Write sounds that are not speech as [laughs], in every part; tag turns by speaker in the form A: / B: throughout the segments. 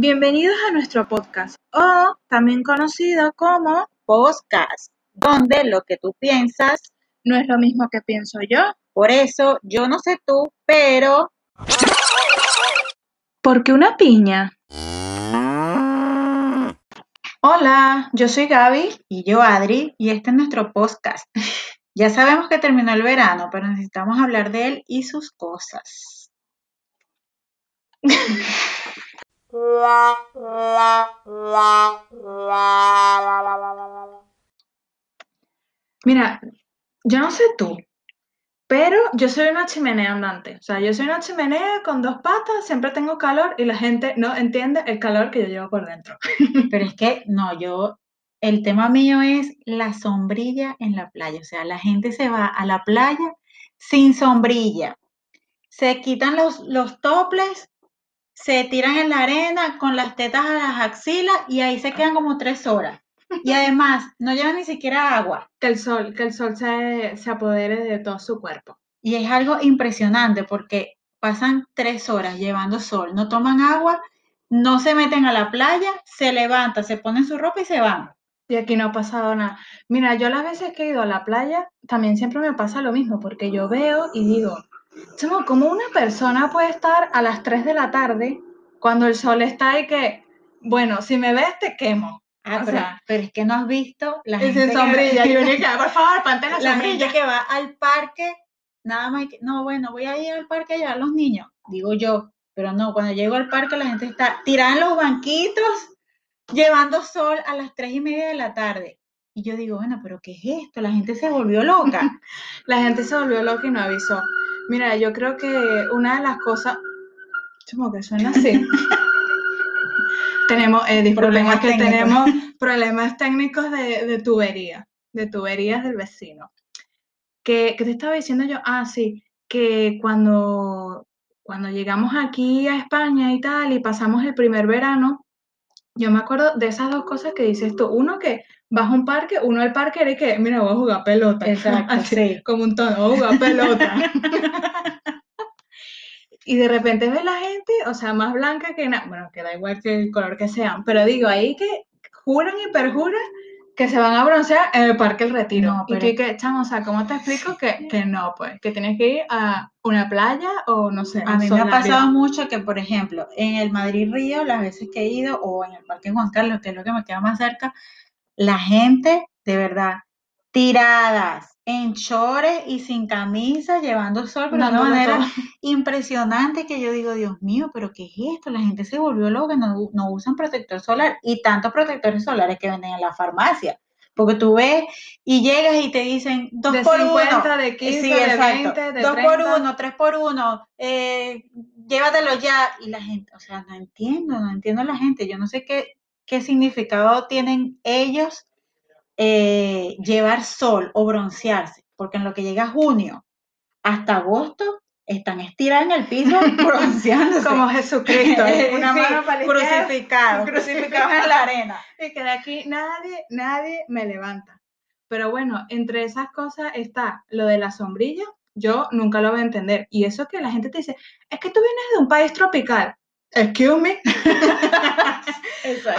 A: Bienvenidos a nuestro podcast, o también conocido como
B: Podcast, donde lo que tú piensas,
A: No es lo mismo que pienso yo.
B: por eso yo no sé tú, pero
A: Porque una piña. Hola, yo soy Gaby.
B: y yo Adri, y este es nuestro podcast. [laughs] Ya sabemos que terminó el verano, pero necesitamos hablar de él y sus cosas. [laughs]
A: Mira, yo no sé tú, pero yo soy una chimenea andante. O sea, yo soy una chimenea con dos patas, siempre tengo calor y la gente no entiende el calor que yo llevo por dentro. [laughs]
B: Pero es que no, yo, el tema mío es la sombrilla en la playa. O sea, la gente se va a la playa sin sombrilla. Se quitan los, los toples, se tiran en la arena con las tetas a las axilas y ahí se quedan como tres horas. Y además, no llevan ni siquiera agua.
A: Que el sol, que el sol se, se apodere de todo su cuerpo.
B: Y es algo impresionante porque pasan tres horas llevando sol, no toman agua, no se meten a la playa, se levantan, se ponen su ropa y se van.
A: Y aquí no ha pasado nada. Mira, yo las veces que he ido a la playa, también siempre me pasa lo mismo, porque yo veo y digo, chamo, ¿cómo una persona puede estar a las 3 de la tarde cuando el sol está ahí que, bueno, si me ves te quemo?
B: Ah, pero,
A: sea,
B: pero es que no has visto la
A: Y
B: gente
A: sin sombrilla, y y que, por favor, ponte la [laughs]
B: la
A: sombrilla.
B: gente que va al parque, nada más que, no, bueno, voy a ir al parque a llevar a los niños, digo yo, pero no, cuando llego al parque la gente está tirada en los banquitos, llevando sol a las tres y media de la tarde. Y yo digo, bueno, pero ¿qué es esto? La gente se volvió loca. [laughs]
A: La gente se volvió loca y no avisó. Mira, yo creo que una de las cosas, como que suena así. [laughs] tenemos, eh, disculpen,
B: Problemas
A: es que
B: técnicos.
A: tenemos problemas técnicos de, de tubería, de tuberías del vecino. Que te estaba diciendo yo, ah, sí, que cuando, cuando llegamos aquí a España y tal, y pasamos el primer verano, yo me acuerdo de esas dos cosas que dices tú. Uno que vas a un parque, uno al parque era que, mira, voy a jugar pelota.
B: Exacto, [laughs]
A: Así,
B: sí.
A: Como un tono, voy a jugar pelota. [laughs] y de repente ves la gente, o sea, más blanca que nada, bueno, que da igual que el color que sean, pero digo, ahí que juran y perjuran que se van a broncear en el Parque El Retiro.
B: No, pero-
A: y que, chamo, o sea, ¿cómo te explico que, que no, pues? Que tienes que ir a una playa o no sé,
B: A mí me ha pasado mucho que, por ejemplo, en el Madrid Río, las veces que he ido, o en el Parque Juan Carlos, que es lo que me queda más cerca, la gente, de verdad, tiradas en chores y sin camisa, llevando sol, pero de una manera [laughs] impresionante que yo digo, Dios mío, pero ¿qué es esto? La gente se volvió loca, no, no usan protector solar y tantos protectores solares que venden en la farmacia. Porque tú ves y llegas y te dicen dos por
A: 50,
B: uno.
A: de 15,
B: Sí,
A: de
B: exacto.
A: 20, de
B: Dos
A: 30.
B: por uno, tres por uno, eh, llévatelo ya. Y la gente, o sea, no entiendo, no entiendo a la gente. Yo no sé qué, qué significado tienen ellos eh, llevar sol o broncearse, porque en lo que llega junio hasta agosto están estirados en el piso [laughs] bronceándose.
A: Como Jesucristo, [laughs] una
B: Sí,
A: mano
B: crucificados, crucificados en la arena. [laughs]
A: y que de aquí nadie, nadie me levanta. Pero bueno, entre esas cosas está lo de la sombrilla, yo nunca lo voy a entender. Y eso que la gente te dice, es que tú vienes de un país tropical. Excuse me. [laughs]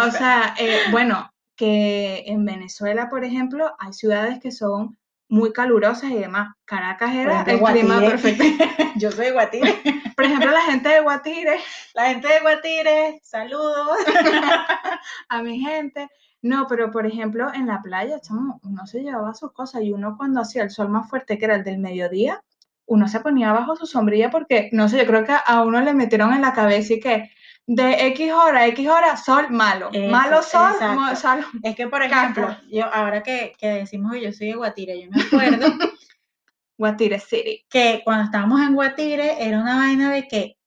A: O sea, eh, bueno, que en Venezuela, por ejemplo, hay ciudades que son muy calurosas y demás. Caracas era el clima perfecto. [laughs]
B: yo soy de Guatire. [laughs]
A: Por ejemplo, la gente de Guatire,
B: La gente de Guatire, saludos.
A: a mi gente. No, pero por ejemplo, en la playa, chamo, uno se llevaba sus cosas y uno cuando hacía el sol más fuerte, que era el del mediodía, uno se ponía bajo su sombrilla porque, no sé, yo creo que a uno le metieron en la cabeza y que de X hora a X hora, sol malo.
B: Eso,
A: malo sol, mo- sol.
B: Es que, por ejemplo, yo ahora que, que decimos que yo soy de Guatire, yo me acuerdo [laughs]
A: Guatire City.
B: que cuando estábamos en Guatire era una vaina de que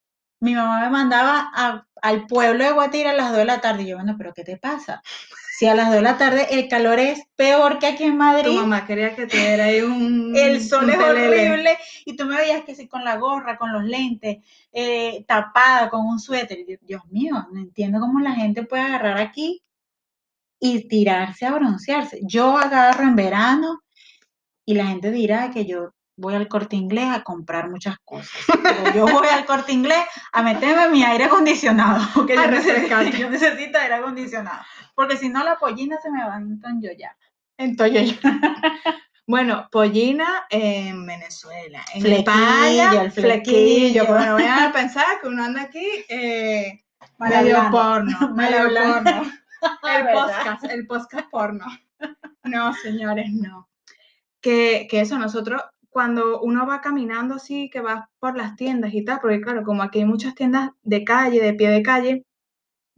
B: mi mamá me mandaba a- al pueblo de Guatire a las 2 de la tarde. Y yo, bueno, pero ¿qué te pasa? Si a las 2 de la tarde el calor es peor que aquí en
A: Tu
B: Madrid,
A: mamá quería que te diera ahí un. [laughs]
B: el sol
A: un
B: es
A: telele.
B: horrible y tú me veías que sí con la gorra, con los lentes, eh, tapada, con un suéter. Yo, Dios mío, no entiendo cómo la gente puede agarrar aquí y tirarse a broncearse. Yo agarro en verano y la gente dirá que yo voy al corte inglés a comprar muchas cosas. Pero yo voy al corte inglés a meterme mi aire acondicionado. [laughs] Porque
A: A
B: yo necesito, [laughs] yo necesito aire acondicionado. Porque si no, la pollina se me va a ya.
A: Entonces, [laughs] bueno, pollina en Venezuela, en
B: Flequillo,
A: España,
B: el
A: flequillo.
B: flequillo.
A: Bueno, vayan a pensar que uno anda aquí eh, medio porno, medio porno. [laughs] El [laughs] podcast, el podcast porno. No, señores, no. Que, que eso, nosotros, cuando uno va caminando así, que va por las tiendas y tal, porque claro, como aquí hay muchas tiendas de calle, de pie de calle,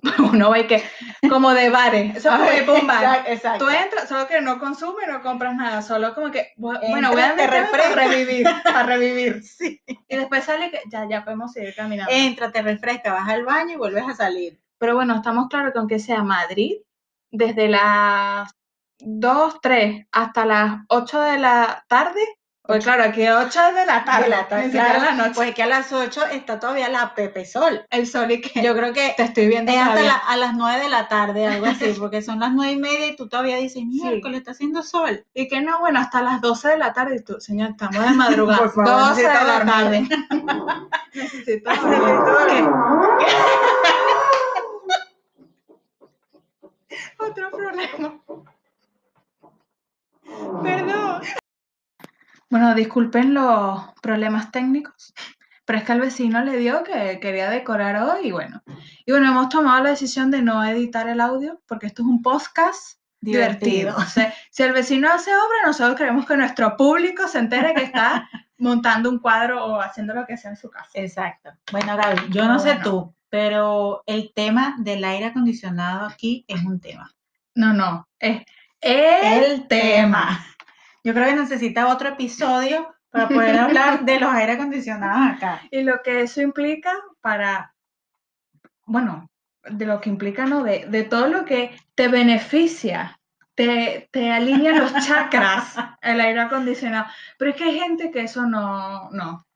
A: [laughs] uno va y que, como de bares, [laughs] eso es como ir pa' un bar.
B: Exacto, exacto.
A: Tú entras, solo que no consumes, no compras nada, solo como que, bu- bueno, voy a para revivir, para [laughs] revivir.
B: Sí.
A: Y después sale que ya, ya podemos seguir caminando.
B: Entra, te refresca, vas al baño y vuelves a salir.
A: Pero bueno, estamos claros que aunque sea Madrid, desde las 2, 3 hasta las 8 de la tarde, pues claro, aquí 8 de la tarde,
B: De la tarde, claro,
A: la noche.
B: Pues que a las 8 está todavía la Pepe Sol.
A: el sol y que
B: Yo creo que
A: te estoy viendo
B: es hasta la- a las 9 de la tarde, algo así, [laughs] porque son las 9 y media y tú todavía dices, miércoles está haciendo sol.
A: Y que no, bueno, hasta las 12 de la tarde. Y tú, señor, estamos de [laughs] madrugada.
B: Por favor,
A: 12 de la tarde. [laughs] necesito. Otro problema. Bueno, disculpen los problemas técnicos, pero es que al vecino le dio que quería decorar hoy y bueno. Y bueno, hemos tomado la decisión de no editar el audio porque esto es un podcast divertido.
B: Divertido.
A: O sea, si el vecino hace obra, nosotros queremos que nuestro público se entere que está [laughs] montando un cuadro o haciendo lo que sea en su casa.
B: Exacto. Bueno, Gaby, yo no sé
A: Bueno.
B: tú, pero el tema del aire acondicionado aquí es un tema.
A: No, no, es el, tema.
B: Yo creo que necesita otro episodio para poder hablar [laughs] de los aire acondicionados acá.
A: Y lo que eso implica para, bueno, de lo que implica, ¿no? De, de todo lo que te beneficia, te, te alinea los [laughs] chakras el aire acondicionado. Pero es que hay gente que eso no, no.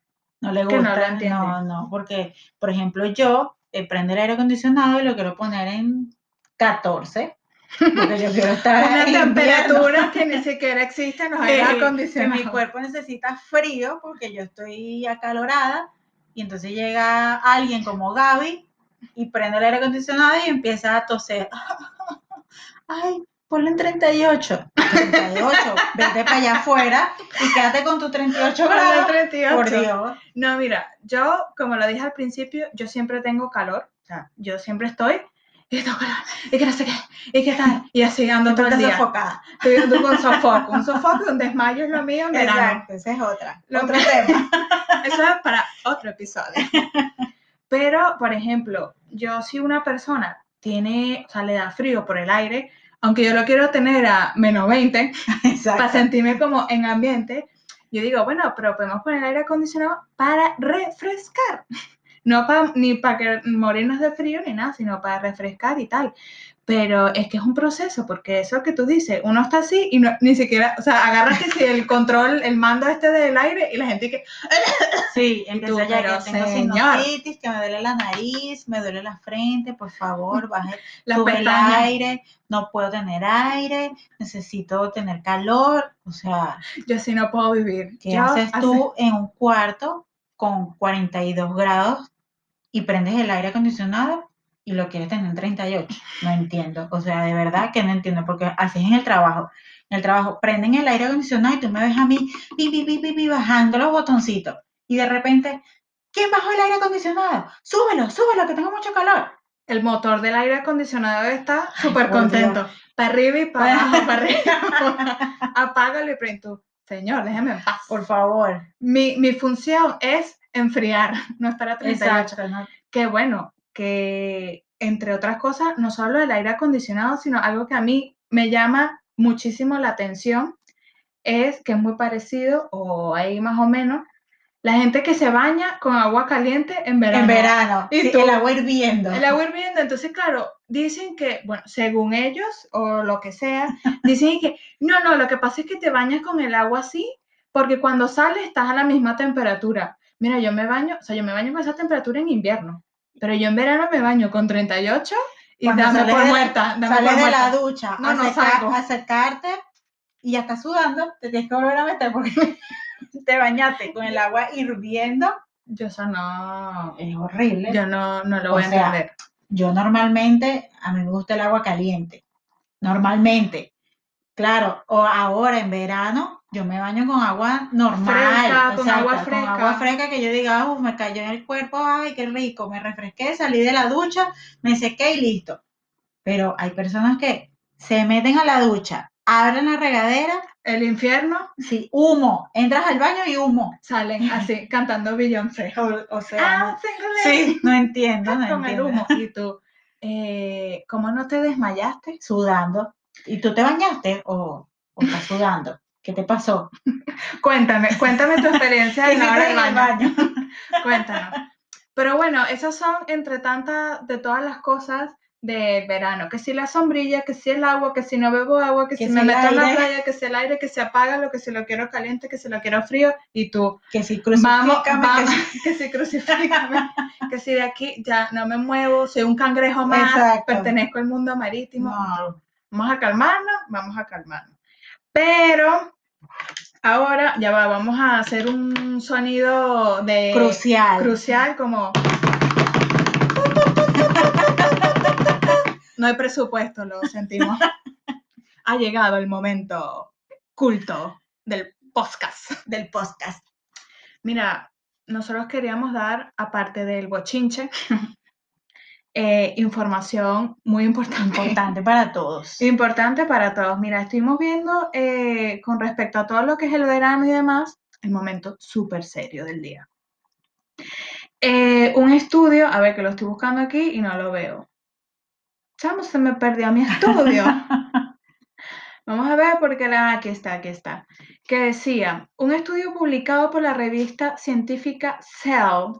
B: No le
A: no
B: gusta.
A: entiende.
B: No, no, porque, por ejemplo, yo eh, prendo el aire acondicionado y lo quiero poner en 14, porque yo quiero estar
A: Una
B: en invierno.
A: temperatura que ni siquiera existe
B: que,
A: aires
B: que mi cuerpo necesita frío porque yo estoy acalorada y entonces llega alguien como Gaby y prende el aire acondicionado y empieza a toser. [laughs] Ay, ponlo en 38. 38, vete para allá afuera y quédate con tu 38
A: Con el
B: grados.
A: 38.
B: Por Dios.
A: No, mira, yo, como lo dije al principio, yo siempre tengo calor. O sea, yo siempre estoy. Calor, y que no sé qué, y que tal, y así ando todo el día.
B: sofocada.
A: Estoy ando con sofoco. Un sofoco, un desmayo es lo mío en.
B: Exacto, esa es otra.
A: Lo
B: otro tema. [laughs]
A: Eso es para otro episodio. Pero, por ejemplo, yo si una persona tiene, o sea, le da frío por el aire, aunque yo lo quiero tener a menos 20, para
B: Exacto.
A: sentirme como en ambiente, yo digo, bueno, pero podemos poner aire acondicionado para refrescar. No pa- ni para que morirnos de frío ni nada, sino para refrescar y tal. Pero es que es un proceso, porque eso que tú dices, uno está así y no, ni siquiera, o sea, agarras que si el control, el mando este del aire y la gente que, [laughs]
B: Sí, empieza ya que tengo sinusitis, que me duele la nariz, me duele la frente, por favor, [laughs] baje, sube el aire, no puedo tener aire, necesito tener calor, o sea,
A: Yo sí no puedo vivir.
B: ¿qué haces
A: hace-
B: tú en un cuarto con 42 grados y prendes el aire acondicionado y lo quieres tener en 38? No entiendo, o sea, de verdad que no entiendo, porque así es en el trabajo. En el trabajo prenden el aire acondicionado y tú me ves a mí pi, pi, pi, bajando los botoncitos y de repente, ¿quién bajó el aire acondicionado? Súbelo, súbelo, que tengo mucho calor.
A: El motor del aire acondicionado está súper contento. Para arriba y para [laughs] abajo, para arriba. Apágalo y prende tú. Señor, déjeme en paz.
B: Por favor.
A: Mi, mi función es enfriar, [laughs] no estar a 38.
B: Exacto. ¿no?
A: Que bueno, que entre otras cosas, no solo el aire acondicionado, sino algo que a mí me llama muchísimo la atención, es que es muy parecido, o ahí más o menos, la gente que se baña con agua caliente en verano.
B: En verano.
A: ¿Y
B: sí,
A: tú?
B: el agua hirviendo.
A: El agua hirviendo, entonces, claro, dicen que, bueno, según ellos o lo que sea, [laughs] dicen que no, no, lo que pasa es que te bañas con el agua así, porque cuando sales estás a la misma temperatura. Mira, yo me baño, o sea, yo me baño con esa temperatura en invierno, pero yo en verano me baño con 38 y
B: Cuando
A: dame por
B: de-
A: muerta. dame
B: Sales
A: por
B: de
A: muerta.
B: la ducha
A: No,
B: a,
A: no
B: secar-
A: salgo.
B: a secarte y ya estás sudando, te tienes que volver a meter porque [laughs] te bañaste con el agua hirviendo,
A: Yo eso no,
B: es horrible.
A: yo no, no lo
B: O
A: voy a
B: sea,
A: entender.
B: Yo normalmente, a mí me gusta el agua caliente. Normalmente. Claro, o ahora en verano, yo me baño con agua normal.
A: Fresca, con agua
B: Con
A: fresca.
B: agua fresca que yo diga, "Uh, me cayó en el cuerpo, ay, qué rico, me refresqué, salí de la ducha, me sequé y listo. Pero hay personas que se meten a la ducha, abren la regadera,
A: El infierno
B: sí, humo, entras al baño y humo.
A: salen [laughs] así, cantando Beyoncé.
B: O, o sea,
A: Ah, single
B: sí, no [laughs] entiendo, no
A: con el
B: entiendo.
A: humo. Y tú, eh, ¿cómo no te desmayaste?
B: Sudando. ¿Y tú te bañaste o, o estás sudando? ¿Qué te pasó? [laughs]
A: Cuéntame, cuéntame tu experiencia
B: ¿Qué
A: en la hora del baño. [laughs] Cuéntanos. Pero bueno, esas son entre tantas de todas las cosas del verano. Que si la sombrilla, que si el agua, que si no bebo agua, que,
B: Que
A: si me meto en la playa, que si el aire, que se apaga, lo que si lo quiero caliente, que si lo quiero frío. Y tú,
B: Que si
A: vamos,
B: crucifícame,
A: vamos,
B: que si- [laughs]
A: que si crucifícame, que si de aquí ya no me muevo, soy un cangrejo más,
B: Exacto.
A: pertenezco al mundo marítimo.
B: No.
A: Vamos a calmarnos, vamos a calmarnos. Pero ahora ya va, vamos a hacer un sonido de
B: Crucial.
A: crucial como [laughs] no hay presupuesto, lo sentimos. ha llegado el momento culto del podcast.
B: del podcast.
A: Mira, nosotros queríamos dar, aparte del bochinche, eh, información muy importante.
B: Importante para todos. [laughs]
A: Importante para todos. Mira, estuvimos viendo eh, con respecto a todo lo que es el verano y demás, el momento súper serio del día. Eh, un estudio, a ver que lo estoy buscando aquí y no lo veo. Chamo, se me perdió mi estudio. [laughs] Vamos a ver porque la, aquí está, aquí está. Que decía, un estudio publicado por la revista científica Cell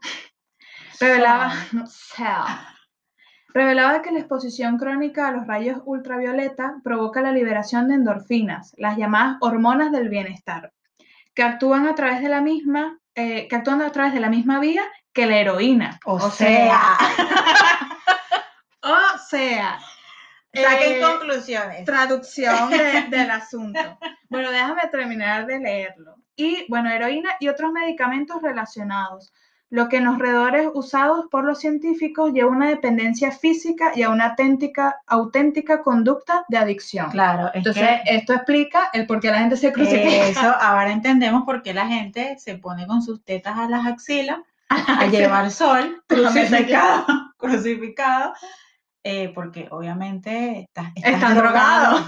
A: revelaba, Cell, [laughs] revelaba que la exposición crónica a los rayos ultravioleta provoca la liberación de endorfinas, las llamadas hormonas del bienestar, que actúan a través de la misma, eh, que actúan a través de la misma vía que la heroína.
B: O, sea, [laughs]
A: o sea,
B: saquen
A: eh,
B: conclusiones.
A: traducción de- [laughs] del asunto. Bueno, déjame terminar de leerlo. Y bueno, heroína y otros medicamentos relacionados, lo que en los roedores usados por los científicos lleva a una dependencia física y a una auténtica, auténtica conducta de adicción.
B: Claro, es
A: Entonces,
B: que
A: esto explica el por qué la gente se crucifica.
B: eso ahora entendemos por qué la gente se pone con sus tetas a las axilas a [laughs] llevar sol, [laughs] [laughs] crucificado, crucificado, eh, porque obviamente estás, estás
A: Están drogados.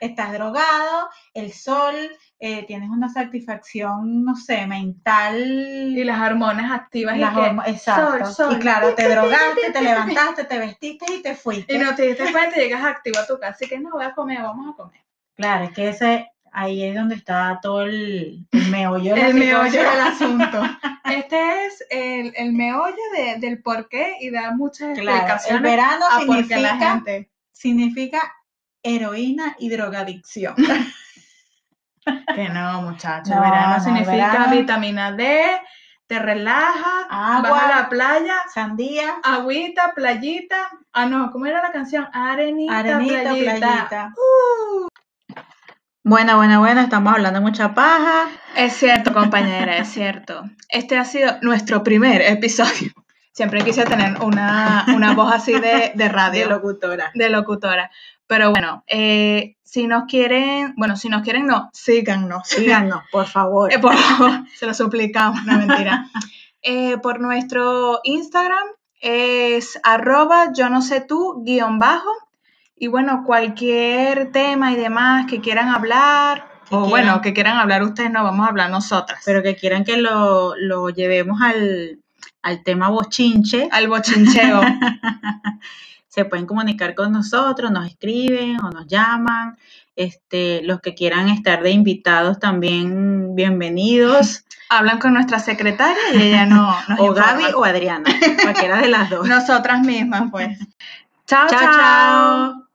B: estás drogado, el sol, eh, tienes una satisfacción, no sé, mental.
A: Y las hormonas activas
B: las
A: y que,
B: hormo- exacto.
A: sol, sol.
B: Y claro, te drogaste, te [laughs] levantaste, te vestiste y te fuiste.
A: y no te diste cuenta y llegas activo a tu casa. Así que no, voy a comer, vamos a comer.
B: Claro, es que ese, ahí es donde está todo el, el meollo
A: el meollo del asunto. [laughs] Este es el, el meollo de- del por qué y da muchas
B: Claro, el verano
A: a por qué la
B: significa,
A: gente.
B: significa heroína y drogadicción. [laughs]
A: Que no, muchachos.
B: No,
A: el verano
B: no,
A: significa
B: verano-
A: vitamina D, te relaja,
B: Agua.
A: vas a la playa,
B: Sandía,
A: agüita, playita. Ah, no, ¿cómo era la canción? Arenita,
B: arenita,
A: playita.
B: playita. Bueno, bueno, bueno, estamos hablando mucha paja.
A: Es cierto, compañera, es cierto. Este ha sido nuestro primer episodio. Siempre quise tener una, una voz así de, de radio.
B: De locutora.
A: de locutora. Pero bueno, eh, si nos quieren, bueno, si nos quieren, no, síganos.
B: Síganos, por favor.
A: Eh, por favor, se lo suplicamos, no mentira. [laughs] Eh, por nuestro Instagram es arroba yo no sé tú guion bajo. Y bueno, cualquier tema y demás que quieran hablar, o
B: quieran.
A: bueno, que quieran hablar ustedes, no vamos a hablar nosotras.
B: Pero que quieran que lo, lo llevemos al, al tema bochinche.
A: al bochincheo. [laughs]
B: se pueden comunicar con nosotros, nos escriben o nos llaman. Este, los que quieran estar de invitados también bienvenidos. [laughs]
A: Hablan con nuestra secretaria y ella no [laughs] nos
B: o
A: informa.
B: Gaby o Adriana, cualquiera de las dos.
A: Nosotras mismas, pues. chao.
B: chao,
A: chao.
B: chao.